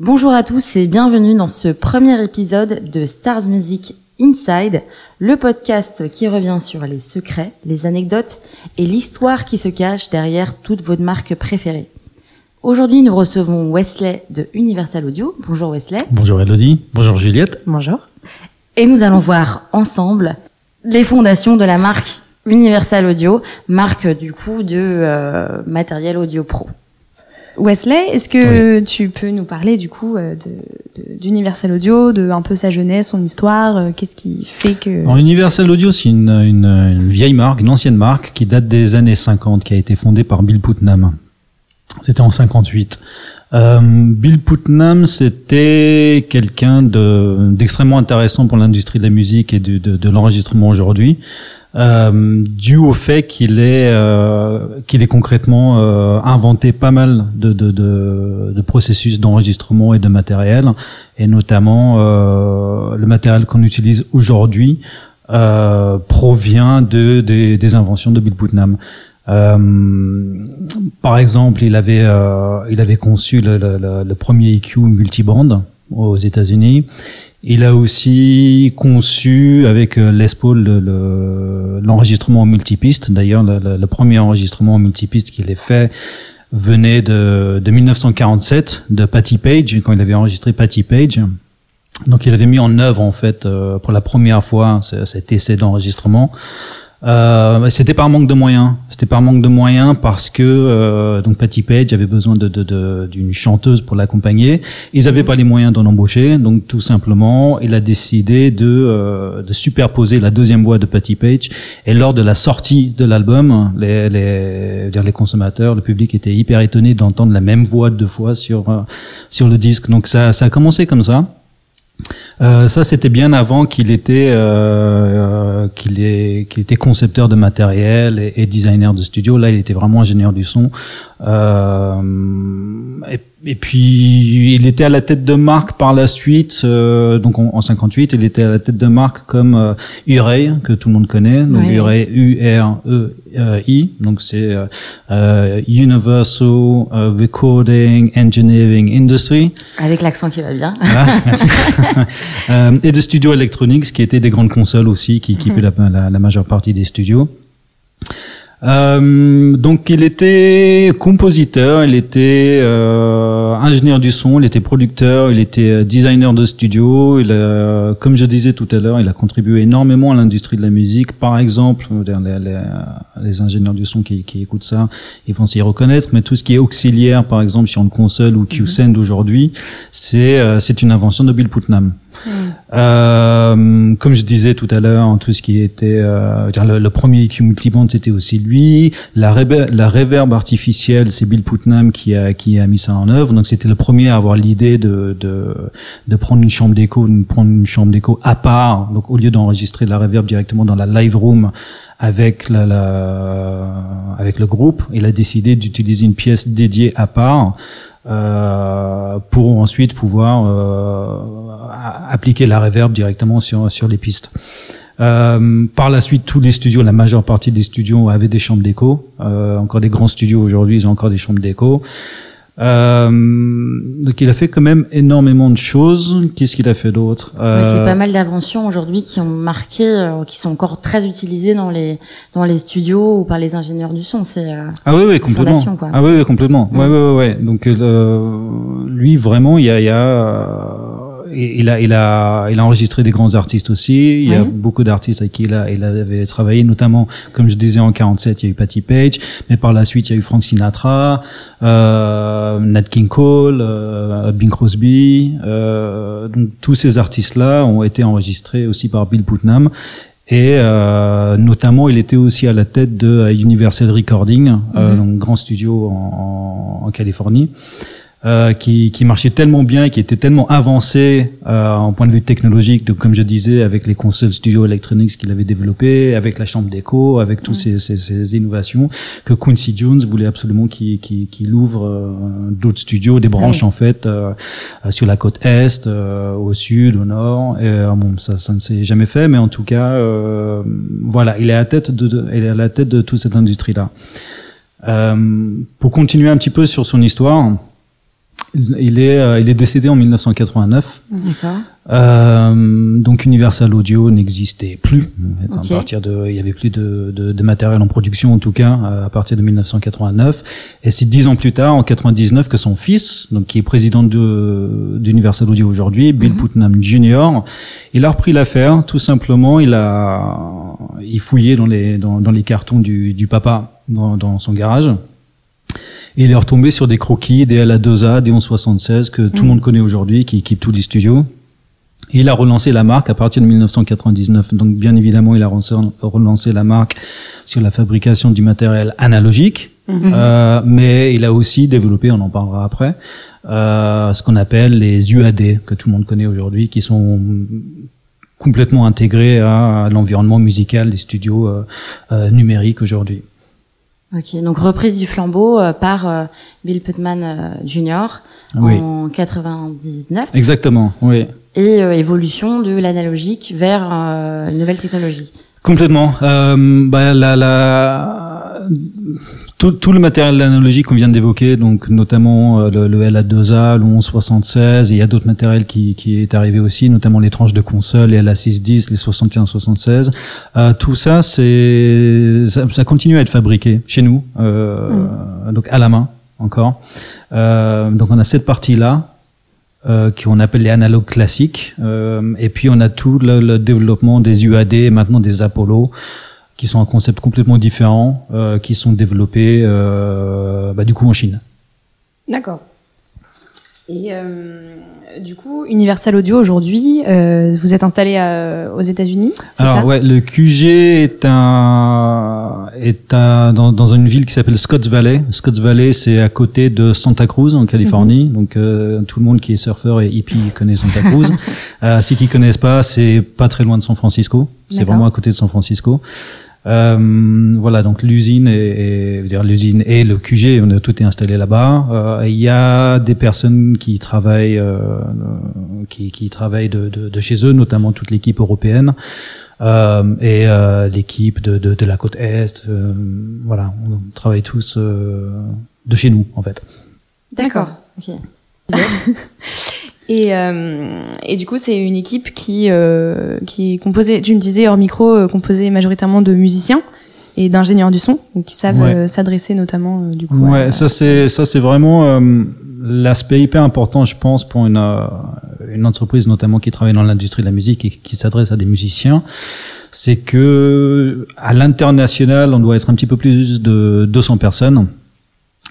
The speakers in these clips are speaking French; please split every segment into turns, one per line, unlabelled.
Bonjour à tous et bienvenue dans ce premier épisode de Stars Music Inside, le podcast qui revient sur les secrets, les anecdotes et l'histoire qui se cache derrière toutes vos marques préférées. Aujourd'hui, nous recevons Wesley de Universal Audio. Bonjour Wesley.
Bonjour Elodie. Bonjour Juliette.
Bonjour. Et nous allons voir ensemble les fondations de la marque Universal Audio, marque du coup de euh, matériel audio pro.
Wesley, est-ce que tu peux nous parler du coup euh, d'Universal Audio, de un peu sa jeunesse, son histoire, euh, qu'est-ce qui fait que...
Alors, Universal Audio, c'est une, une, une, vieille marque, une ancienne marque qui date des années 50, qui a été fondée par Bill Putnam. C'était en 58. Euh, Bill Putnam, c'était quelqu'un d'extrêmement intéressant pour l'industrie de la musique et de l'enregistrement aujourd'hui euh, dû au fait qu'il est euh, qu'il est concrètement euh, inventé pas mal de, de, de, de processus d'enregistrement et de matériel, et notamment euh, le matériel qu'on utilise aujourd'hui euh, provient de, des inventions de Bill Putnam. Euh, par exemple, il avait il avait conçu le, le, le premier EQ multiband aux États-Unis. Il a aussi conçu avec euh, Les Paul l'enregistrement le, en multipiste. D'ailleurs, le, premier enregistrement en multipiste qu'il ait fait venait de, de 1947 de Patty Page quand il avait enregistré Patty Page. Donc, il avait mis en œuvre en fait euh, pour la première fois cet essai d'enregistrement. Euh, c'était par manque de moyens. C'était par manque de moyens parce que euh, donc Patty Page avait besoin de, d'une de, d'une chanteuse pour l'accompagner. Ils n'avaient pas les moyens d'en embaucher, donc tout simplement, il a décidé de, euh, de superposer la deuxième voix de Patty Page. Et lors de la sortie de l'album, les, les, les consommateurs, le public était hyper étonné d'entendre la même voix deux fois sur euh, sur le disque. Donc ça, ça a commencé comme ça. Euh, ça, c'était bien avant qu'il était euh, euh qu'il était concepteur de matériel et, designer de studio. Là, il était vraiment ingénieur du son. Et, et, puis, il était à la tête de marque par la suite. Euh, donc, en, en, 58, il était à la tête de marque comme euh, Urey, que tout le monde connaît. Donc, oui. Urey, U-R-E-I. Donc, c'est euh, Universal Recording Engineering Industry.
Avec l'accent qui va bien.
Ah, et de Studio Electronics, qui étaient des grandes consoles aussi, qui équipaient mm -hmm. la, la, la majeure partie des studios. Euh, donc il était compositeur, il était euh, ingénieur du son, il était producteur, il était euh, designer de studio. Il a, comme je disais tout à l'heure, il a contribué énormément à l'industrie de la musique. Par exemple, les, les, les ingénieurs du son qui, qui, écoutent ça, ils vont s'y reconnaître. Mais tout ce qui est auxiliaire, par exemple sur une console ou QSend mm -hmm. aujourd'hui, c'est euh, c'est une invention de Bill Putnam. Euh, comme je disais tout à l'heure, tout ce qui était euh, le, le, premier EQ multiband, c'était aussi lui. La, la artificielle, c'est Bill Putnam qui a qui a mis ça en œuvre. Donc c'était le premier à avoir l'idée de, de de prendre une chambre d'écho, de prendre une chambre d'écho à part. Donc au lieu d'enregistrer la reverb directement dans la live room avec la, la avec le groupe, il a décidé d'utiliser une pièce dédiée à part euh, pour ensuite pouvoir euh, appliquer la reverb directement sur sur les pistes. Euh, par la suite, tous les studios, la majeure partie des studios avaient des chambres d'écho. Euh, encore des grands studios aujourd'hui, ils ont encore des chambres d'écho. Euh, donc il a fait quand même énormément de choses. Qu'est-ce qu'il a fait d'autre?
Euh... C'est pas mal d'inventions aujourd'hui qui ont marqué, euh, qui sont encore très utilisées dans les dans les studios ou par les ingénieurs du son. C'est euh,
ah oui oui complètement.
Quoi.
Ah oui, oui complètement. Mm. Ouais ouais ouais. ouais. Donc lui vraiment il y a, il y a il a, il a, il a enregistré des grands artistes aussi. Il y a beaucoup d'artistes avec qui il, a, il avait travaillé, notamment, comme je disais, en 47, il y a eu Patty Page, mais par la suite, il y a eu Frank Sinatra, euh, Nat King Cole, euh, Bing Crosby. Euh, donc, tous ces artistes-là ont été enregistrés aussi par Bill Putnam. Et euh, notamment, il était aussi à la tête de Universal Recording, mm -hmm. un grand studio en, en Californie. Euh, qui, qui, marchait tellement bien, qui était tellement avancé euh, en point de vue technologique, donc, comme je disais, avec les consoles Studio Electronics qu'il avait développées, avec la chambre d'écho, avec toutes ces, ces, ces, innovations, que Quincy Jones voulait absolument qu'il qu qu ouvre euh, d'autres studios, des branches en fait, euh, sur la côte est, euh, au sud, au nord. Et, bon, ça, ça ne s'est jamais fait, mais en tout cas, voilà, il est à la tête de, de, il est à la tête de toute cette industrie-là. pour continuer un petit peu sur son histoire. Il est, euh, il est décédé en 1989.
D'accord.
Euh, donc Universal Audio n'existait plus. À partir de, il y avait plus de, de, de matériel en production en tout cas euh, à partir de 1989. Et c'est dix ans plus tard, en 99, que son fils, donc qui est président de d'Universal Audio aujourd'hui, Bill
Mhm.
Putnam Jr., il a repris l'affaire. Tout simplement, il a, il fouillait dans les dans, dans les cartons du, du papa dans, dans son garage. Et il est retombé sur des croquis, des LA2A, des 1176 que tout le monde connaît aujourd'hui, qui équipent tous les studios. Et il a relancé la marque à partir de 1999. Donc bien évidemment, il a relancé, la marque sur la fabrication du matériel analogique, Euh, mais il a aussi développé, on en parlera après, euh, ce qu'on appelle les UAD que tout le monde connaît aujourd'hui, qui sont complètement intégrés à l'environnement musical des studios euh, euh, numériques aujourd'hui.
Ok, donc reprise du flambeau euh, par euh, Bill Putman euh, Jr.
Oui.
en 99
Exactement, oui.
et euh, évolution de l'analogique vers euh, une nouvelle technologie.
Complètement. Euh, bah, la, la, tout, tout le matériel analogique qu'on vient d'évoquer, donc notamment euh, le, le LA2A, le 1176, et il y a d'autres matériels qui, qui est arrivé aussi, notamment les tranches de console, les LA610, les 6176. Euh, tout ça, c'est ça, ça continue à être fabriqué chez nous, euh, donc à la main encore. Euh, donc on a cette partie-là euh, qu'on appelle les analogues classiques. Euh, et puis on a tout le, le développement des UAD et maintenant des Apollo, qui sont un concept complètement différent, euh, qui sont développés euh, bah, du coup en Chine.
D'accord. Et euh, du coup, Universal Audio aujourd'hui, euh, vous êtes installé à- aux États-Unis,
Alors
ça?
Ouais, le QG est un est un dans, dans une ville qui s'appelle Scotts Valley. Scotts Valley, c'est à côté de Santa Cruz en Californie.
Mhm.
Donc euh, tout le monde qui est surfeur et hippie connaît Santa Cruz. euh, ceux qui connaissent pas, c'est pas très loin de San Francisco. C'est vraiment à côté de San Francisco. Euh, voilà, donc l'usine et, et je veux dire l'usine et le QG, on a tout est installé là-bas. Euh, Il y a des personnes qui travaillent, euh, qui, qui travaillent de, de, de chez eux, notamment toute l'équipe européenne euh, et euh, l'équipe de, de, de la côte est. euh, voilà, on travaille tous euh, de chez nous en fait.
D'accord. Ok.
Et, euh, et du coup, c'est une équipe qui, euh, qui est composée, tu me disais hors micro, euh, composée majoritairement de musiciens et d'ingénieurs du son, donc qui savent
Ouais.
euh, s'adresser notamment euh, du coup.
Ouais,
à-
ça c'est ça c'est vraiment euh, l'aspect hyper important, je pense, pour une une entreprise notamment qui travaille dans l'industrie de la musique et qui s'adresse à des musiciens, c'est que à l'international, on doit être un petit peu plus de 200 personnes.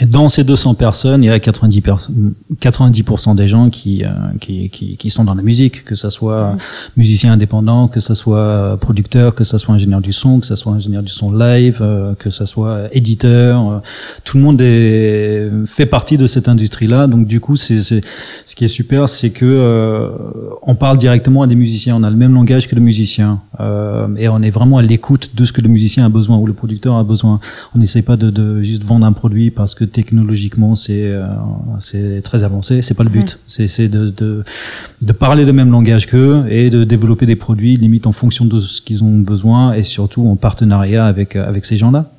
Et dans ces 200 personnes, il y a 90 pers- 90% des gens qui, euh, qui, qui, qui sont dans la musique, que ça soit musicien indépendant, que ça soit euh, producteur, que ça soit ingénieur du son, que ça soit ingénieur du son live, euh, que ça soit éditeur. euh, tout le monde est, fait partie de cette industrie-là. Donc du coup, c'est, c'est, ce qui est super, c'est que euh, on parle directement à des musiciens. On a le même langage que le musicien euh, et on est vraiment à l'écoute de ce que le musicien a besoin ou le producteur a besoin. On n'essaie pas de, de juste vendre un produit parce que technologiquement c'est euh, c'est très avancé. C'est pas le but. C'est c'est de, de de parler le même langage qu'eux et de développer des produits limite en fonction de ce qu'ils ont besoin et surtout en partenariat avec avec ces gens-là.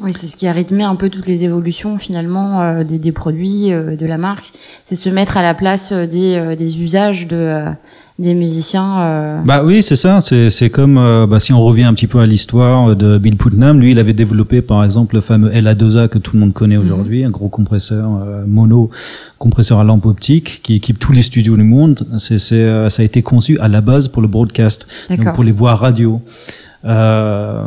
Oui, c'est ce qui a rythmé un peu toutes les évolutions finalement euh, des, des produits euh, de la marque. C'est se mettre à la place euh, des, euh, des usages de euh, des musiciens. euh.
Bah oui, c'est ça. C'est c'est comme bah, si on revient un petit peu à l'histoire de Bill Putnam. Lui, il avait développé par exemple le fameux LA2A que tout le monde connaît aujourd'hui, un gros compresseur euh, mono, compresseur à lampe optique qui équipe tous les studios du monde. C'est c'est euh, ça a été conçu à la base pour le broadcast, donc pour les voix radio. Euh,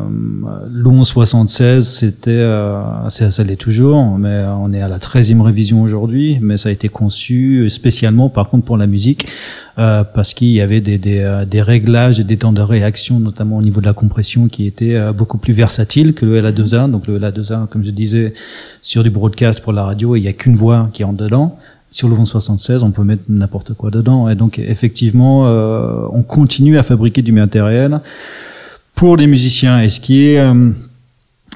L'1176, c'était, euh, ça, ça l'est toujours, mais on est à la 13e révision aujourd'hui, mais ça a été conçu spécialement, par contre, pour la musique, euh, parce qu'il y avait des, des, euh, des réglages et des temps de réaction, notamment au niveau de la compression, qui étaient euh, beaucoup plus versatiles que le LA2A. Donc le LA2A, comme je disais, sur du broadcast pour la radio, il n'y a qu'une voix qui rentre dedans. Sur le 1176, on peut mettre n'importe quoi dedans. Et donc, effectivement, euh, on continue à fabriquer du matériel pour les musiciens. Et ce qui est, euh,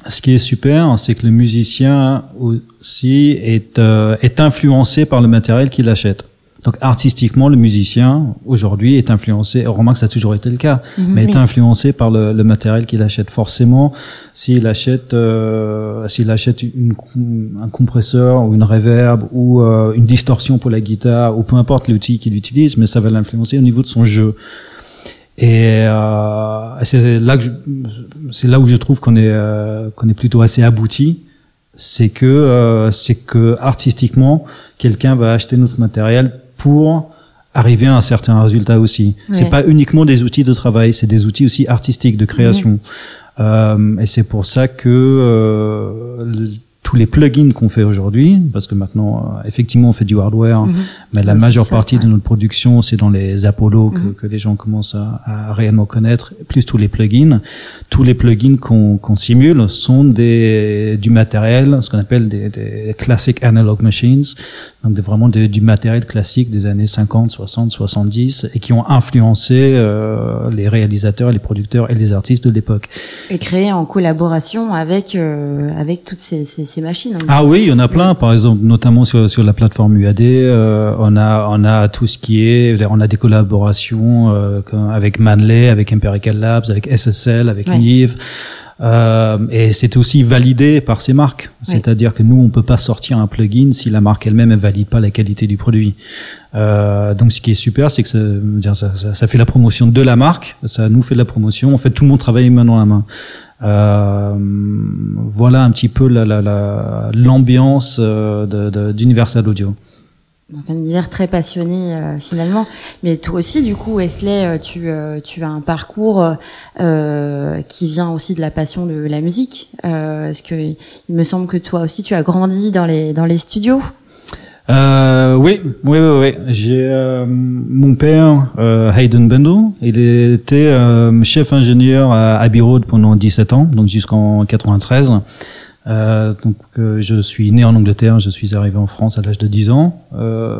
ce qui est super, c'est que le musicien aussi est, euh, est influencé par le matériel qu'il achète. Donc artistiquement, le musicien aujourd'hui est influencé. On remarque que ça a toujours été le cas,
Mhm.
mais
Oui.
est influencé par le, le matériel qu'il achète. Forcément, s'il achète, euh, s'il achète une, un compresseur ou une reverb ou euh, une distorsion pour la guitare ou peu importe l'outil qu'il utilise, mais ça va l'influencer au niveau de son jeu. Et euh, c'est là que c'est là où je trouve qu'on est euh, qu'on est plutôt assez abouti, c'est que euh, c'est que artistiquement quelqu'un va acheter notre matériel pour arriver à un certain résultat aussi. C'est
Ouais.
pas uniquement des outils de travail, c'est des outils aussi artistiques de création. Euh, et c'est pour ça que euh, tous les plugins qu'on fait aujourd'hui, parce que maintenant euh, effectivement on fait du hardware,
Mhm.
mais la majeure
ça,
partie
ouais.
de notre production, c'est dans les Apollo que,
Mhm.
que les gens commencent à, à réellement connaître, plus tous les plugins. Tous les plugins qu'on simule sont des, du matériel, ce qu'on appelle des, des classic analog machines, donc vraiment des- du matériel classique des années 50, 60, 70, et qui ont influencé euh, les réalisateurs, les producteurs et les artistes de l'époque.
Et créé en collaboration avec euh, avec toutes ces, ces, ces machines.
Ah oui, il y en a plein. Par exemple, notamment sur, sur la plateforme UAD, euh, on a on a tout ce qui est, on a des collaborations euh, avec Manley, avec Empirical Labs, avec SSL, avec
Ouais.
Nive. Euh, et c'est aussi validé par ces marques. C'est-à-dire que nous, on peut pas sortir un plugin si la marque elle-même elle valide pas la qualité du produit. Euh, donc, ce qui est super, c'est que ça, ça, fait la promotion de la marque, ça nous fait de la promotion. En fait, tout le monde travaille main dans la main. Euh, voilà un petit peu la- la- la- l'ambiance euh, d'Universal Audio.
Donc un univers très passionné euh, finalement. Mais toi aussi, du coup, Wesley, euh, tu, euh, tu as un parcours euh, qui vient aussi de la passion de la musique. Euh, parce que il me semble que toi aussi, tu as grandi dans les dans les studios?
Euh, oui, oui, oui, oui. J'ai mon père, Hayden Bendel, il était chef ingénieur à Abbey Road pendant 17 ans, donc jusqu'en 93. Euh, donc euh, je suis né en Angleterre, je suis arrivé en France à l'âge de 10 ans, euh,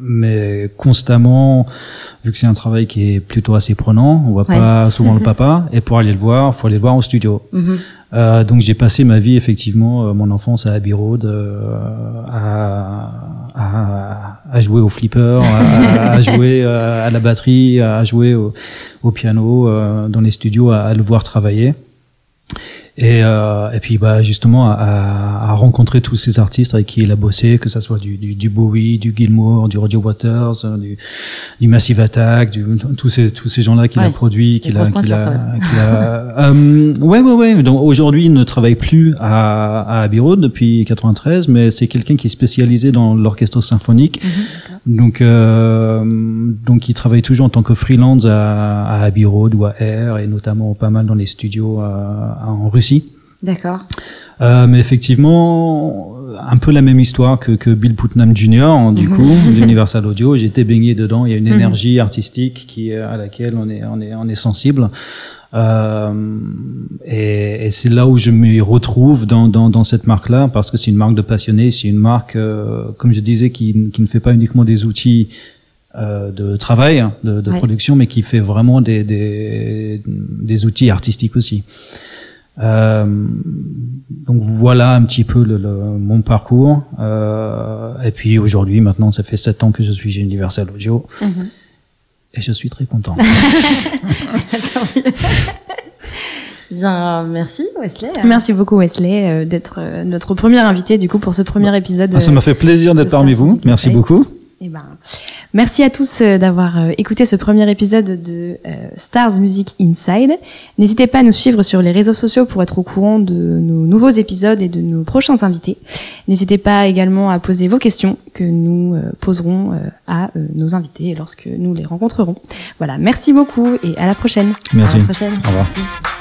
mais constamment, vu que c'est un travail qui est plutôt assez prenant, on voit
Ouais.
pas souvent le papa, et pour aller le voir, faut aller le voir au studio. Euh, donc j'ai passé ma vie effectivement, euh, mon enfance à Abbey Road, euh, à, à, à jouer au flipper, à, à jouer à la batterie, à jouer au, au piano euh, dans les studios, à, à le voir travailler. Et, euh, et puis bah justement à, à rencontrer tous ces artistes avec qui il a bossé, que ça soit du, du, du Bowie, du Gilmour, du Roger Waters, euh, du, du Massive Attack, du, tous ces tous ces gens-là qu'il
Ouais.
a produits, qu'il a, qu'il a, qu'il a euh, ouais ouais ouais. Donc aujourd'hui il ne travaille plus à, à Abbey Road depuis 93, mais c'est quelqu'un qui est spécialisé dans l'orchestre symphonique. Donc, euh, donc, il travaille toujours en tant que freelance à, à Abbey Road ou à Air et notamment pas mal dans les studios euh, en Russie.
D'accord.
Euh, mais effectivement, un peu la même histoire que, que Bill Putnam Jr. Du
Mhm.
coup, d'Universal Audio. J'ai été baigné dedans. Il y a une
Mhm.
énergie artistique qui à laquelle on est on est on est sensible. Euh, et, et c'est là où je me retrouve dans, dans, dans cette marque-là parce que c'est une marque de passionnés, c'est une marque, euh, comme je disais, qui, qui ne fait pas uniquement des outils euh, de travail, hein, de, de
Ouais.
production, mais qui fait vraiment des, des, des outils artistiques aussi. Euh, donc voilà un petit peu le, le- mon parcours. Euh, et puis aujourd'hui, maintenant, ça fait sept ans que je suis chez Universal Audio
Mhm.
et je suis très content.
Bien, merci Wesley.
Merci beaucoup Wesley euh, d'être euh, notre premier invité du coup pour ce premier épisode.
Ah, ça m'a fait plaisir d'être parmi vous. Merci beaucoup.
Eh ben, merci à tous euh, d'avoir euh, écouté ce premier épisode de euh, Stars Music Inside. N'hésitez pas à nous suivre sur les réseaux sociaux pour être au courant de nos nouveaux épisodes et de nos prochains invités. N'hésitez pas également à poser vos questions que nous euh, poserons euh, à nos invités lorsque nous les rencontrerons. Voilà, merci beaucoup et à la prochaine.
Merci.
À la prochaine.
Au revoir.
Merci.